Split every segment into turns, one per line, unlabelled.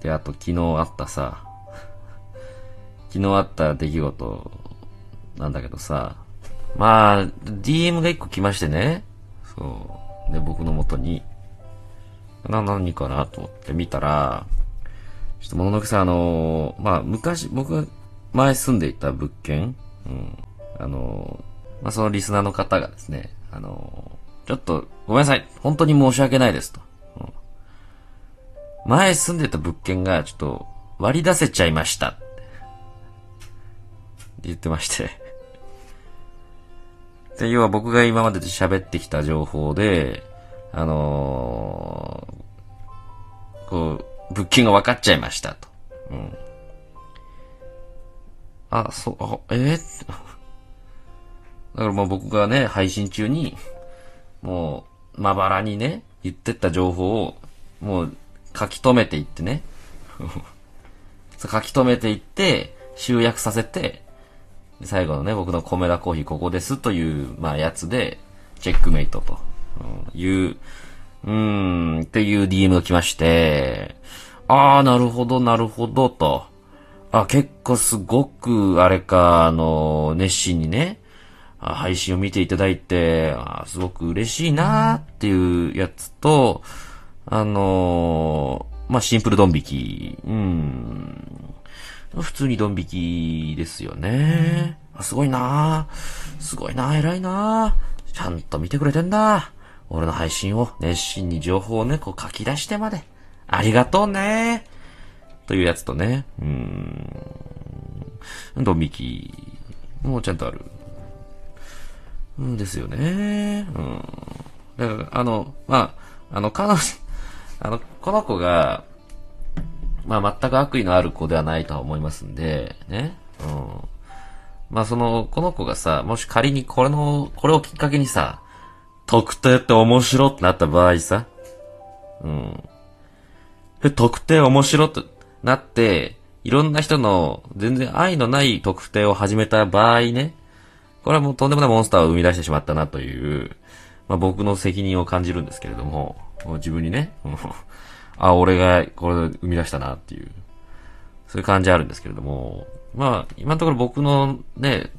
で、あと昨日あったさ、昨日あった出来事なんだけどさ、まあ、DM が一個来ましてね、そう。で、僕の元に、な、何かなと思って見たら、ちょっと物ののけさん、あのまあ、昔、僕が前住んでいた物件、うん、あのまあ、そのリスナーの方がですね、あのちょっと、ごめんなさい。本当に申し訳ないですと。うん、前住んでた物件がちょっと割り出せちゃいました。って言ってましてで、要は僕が今までで喋ってきた情報で、あのー、こう、物件が分かっちゃいましたと。うん。あ、そう、あ、えー、だからもう僕がね、配信中に、もう、まばらにね、言ってった情報を、もう、書き留めていってね。書き留めていって、集約させて、最後のね、僕の米田コーヒーここですという、まあ、やつで、チェックメイトと、いう、うーん、っていう DM が来まして、あー、なるほど、なるほど、と。あ、結構すごく、あれか、あの、熱心にね、配信を見ていただいて、あすごく嬉しいなーっていうやつと、あのー、まあ、シンプルドン引き。うん。普通にドン引きですよね。あすごいなすごいな偉いなちゃんと見てくれてんだ。俺の配信を熱心に情報をね、こう書き出してまで。ありがとうねというやつとね、うん。ドン引き。もうちゃんとある。うんですよね。うん。だから、あの、まあ、あの、彼女、あの、この子が、まあ、全く悪意のある子ではないとは思いますんで、ね。うん。まあ、その、この子がさ、もし仮にこれの、これをきっかけにさ、特定って面白ってなった場合さ、うん。特定面白ってなって、いろんな人の全然愛のない特定を始めた場合ね、これはもうとんでもないモンスターを生み出してしまったなという、まあ、僕の責任を感じるんですけれど、も自分にね、あ、俺がこれ生み出したなっていう、そういう感じあるんですけれども、まあ、今のところ僕のね、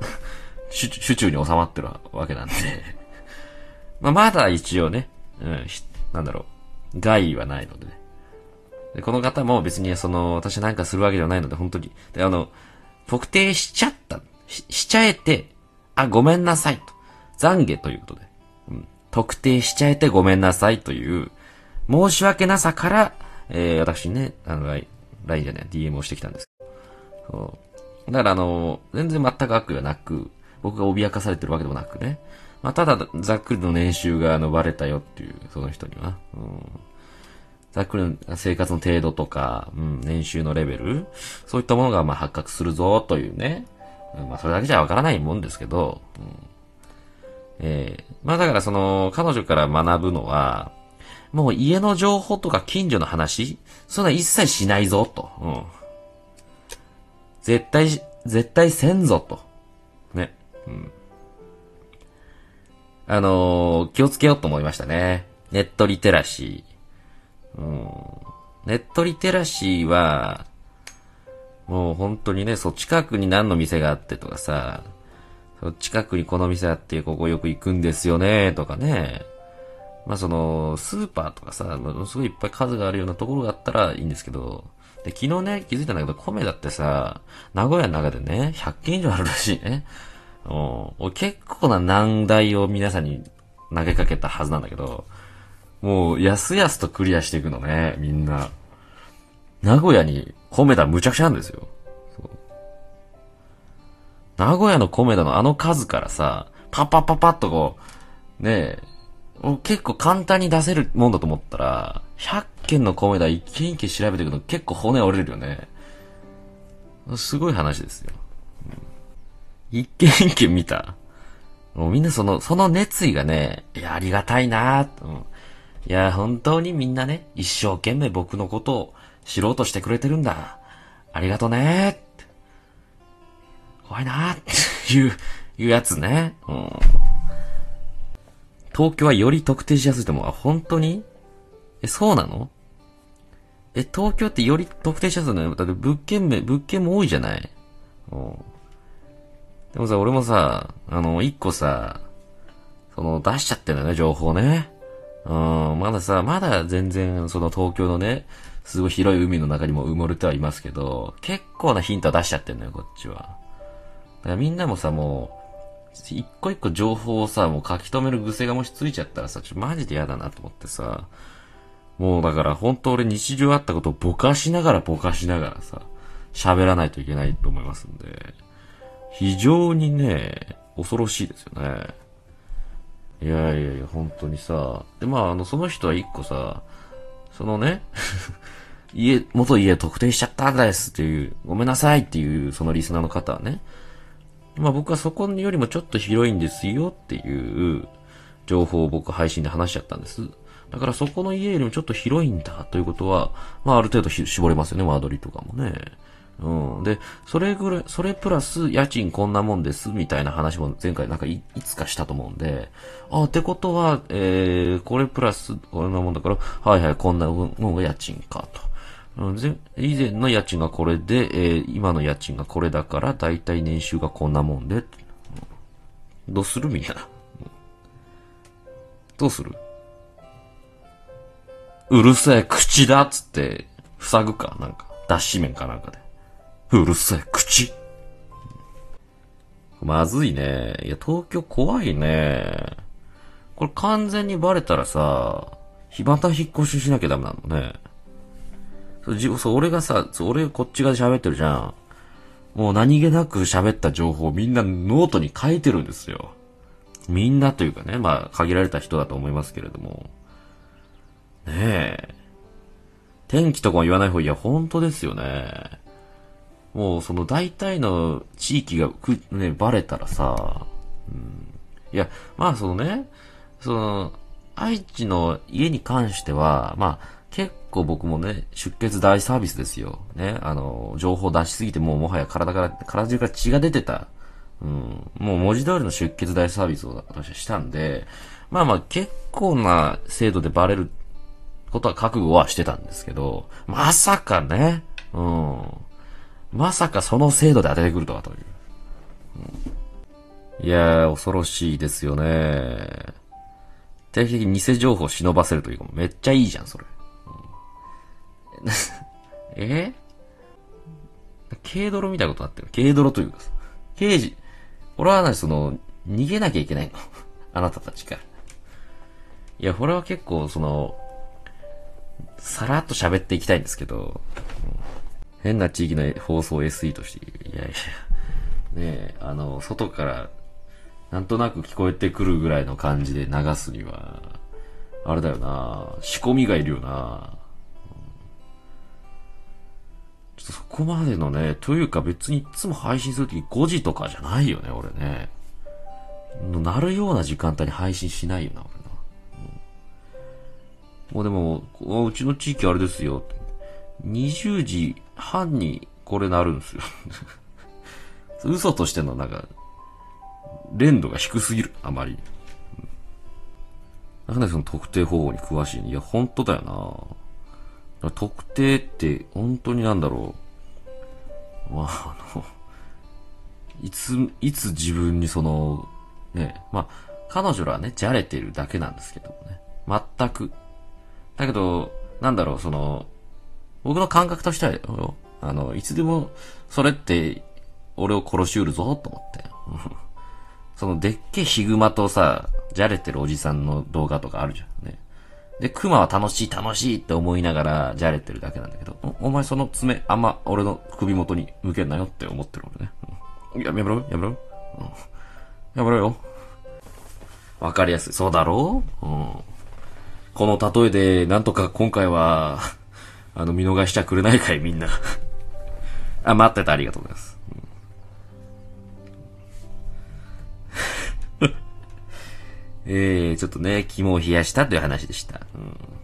手中に収まってるわけなんで まあ、まだ一応ね、うん、なんだろう、害はないのでね。で、この方も別にその、私なんかするわけではないので、本当に。で、あの、特定しちゃったし、しちゃえて、あ、ごめんなさいと。懺悔ということで。特定しちゃえてごめんなさいという、申し訳なさから、えー、私ね、あの、LINE じゃない、DM をしてきたんです。そう。だからあの、全然全く悪意はなく、僕が脅かされてるわけでもなくね。まあ、ただ、ざっくりの年収が、あの、バレたよっていう、その人には。うん。ざっくりの生活の程度とか、うん、年収のレベル、そういったものが、ま、発覚するぞ、というね。まあ、それだけじゃわからないもんですけど、うん、えー、まあだからその、彼女から学ぶのは、もう家の情報とか近所の話、そんな一切しないぞ、と。うん。絶対、絶対せんぞ、と。ね。うん。あのー、気をつけようと思いましたね。ネットリテラシー。うん。ネットリテラシーは、もう本当にね、そう、近くに何の店があってとかさ、そう近くにこの店あってここよく行くんですよね、とかね。まあその、スーパーとかさ、ものすごいいっぱい数があるようなところがあったらいいんですけど、で、昨日ね、気づいたんだけど、米だってさ、名古屋の中でね、100件以上あるらしいね。うん、結構な難題を皆さんに投げかけたはずなんだけど、もう、やすやすとクリアしていくのね、みんな。名古屋に米田むちゃくちゃなんですよ。名古屋の米田のあの数からさ、パッパッパッパッとこう、ねえ、結構簡単に出せるもんだと思ったら、100件の米田一軒一軒調べていくの結構骨折れるよね。すごい話ですよ。一軒一軒見た。もうみんなその、その熱意がね、いや、ありがたいなうん、いや、本当にみんなね、一生懸命僕のことを知ろうとしてくれてるんだ。ありがとね怖いなっていう、いうやつね。うん。東京はより特定しやすいと思う。あ、本当に？え、そうなの？え、東京ってより特定者数の？よ。だって物件名、物件も多いじゃない？うん。でもさ、俺もさ、あの、一個さ、その、出しちゃってんだよね、情報ね。うん、まださ、まだ全然、その東京のね、すごい広い海の中にも埋もれてはいますけど、結構なヒントは出しちゃってんのよ、こっちは。だからみんなもさ、もう、一個一個情報をさ、もう書き留める癖がもしついちゃったらさ、ちょマジで嫌だなと思ってさ、もうだから本当俺日常あったことをぼかしながらぼかしながらさ、喋らないといけないと思いますんで、非常にね、恐ろしいですよね。いやいやいや、本当にさ。で、まあ、あの、その人は一個さ、そのね、家、元家特定しちゃったんですっていう、ごめんなさいっていう、そのリスナーの方はね、まあ僕はそこよりもちょっと広いんですよっていう情報を僕配信で話しちゃったんです。だからそこの家よりもちょっと広いんだということは、まあある程度絞れますよね、ワードリとかもね。うん。で、それぐらい、それプラス家賃こんなもんです、みたいな話も前回なんかいいつかしたと思うんで、あ、ってことは、えー、これプラスこんなもんだから、はいはい、こんなもんが家賃かと。うん、以前の家賃がこれで、えー、今の家賃がこれだから、だいたい年収がこんなもんで、どうするみんな。どうする？うるせえ口だっつって、塞ぐか？なんか、脱脂麺かなんかで。うるせえ、口。まずいね。いや、東京怖いね。これ完全にバレたらさ、日また引っ越ししなきゃダメなのね。そう、そう俺がさ、俺こっち側で喋ってるじゃん。もう何気なく喋った情報をみんなノートに書いてるんですよ。みんなというかね、まあ限られた人だと思いますけれども。ねえ。天気とかも言わない方がいや、本当ですよね。もうその大体の地域がく、ね、バレたらさ、うん、いや、まあそのね、その、愛知の家に関しては、まあ構僕もね、出血大サービスですよ。ね、あの、情報出しすぎてもうもはや体から、体中から血が出てた。うん、もう文字通りの出血大サービスを私はしたんで、まあまあ結構な精度でバレることは覚悟はしてたんですけど、まさかね、うん。まさかその精度で当ててくるとはという。うん、いやー、恐ろしいですよね。定期的に偽情報を忍ばせるというか、めっちゃいいじゃん、それ。え？軽泥みたいなことになってる。軽泥というかさ。刑事、俺はね、その、逃げなきゃいけないの。あなたたちから。いや、これは結構、その、さらっと喋っていきたいんですけど、変な地域の放送 SE として、いやいや、ねえ、あの、外から、なんとなく聞こえてくるぐらいの感じで流すには、あれだよな仕込みがいるよなそこまでのね、というか別にいつも配信するとき5時とかじゃないよね、俺ね。なるような時間帯に配信しないよな、俺な。うん、もうでも、うちの地域あれですよ。20時半にこれなるんですよ 嘘としてのなんか、連度が低すぎる、あまり。なんでその特定方法に詳しい、ね、いや、本当だよな。特定って本当になんだろう。まあ、あの、いつ、いつ自分にその、ね、まあ、彼女らはね、じゃれてるだけなんですけどもね。全く。だけど、なんだろう、その、僕の感覚としては、あの、いつでも、それって、俺を殺しうるぞ、と思って。その、でっけヒグマとさ、じゃれてるおじさんの動画とかあるじゃんね。で、クマは楽しい楽しいって思いながら、じゃれてるだけなんだけど、おお前その爪、あんま俺の首元に向けんなよって思ってる俺ね。うん、やめろやめろ、うん、やめろよ。わかりやすい。そうだろう？うん。この例えで、なんとか今回は、あの、見逃しちゃくれないかい、みんな。あ、待ってた、ありがとうございます。えー、ちょっとね、肝を冷やしたという話でした。うん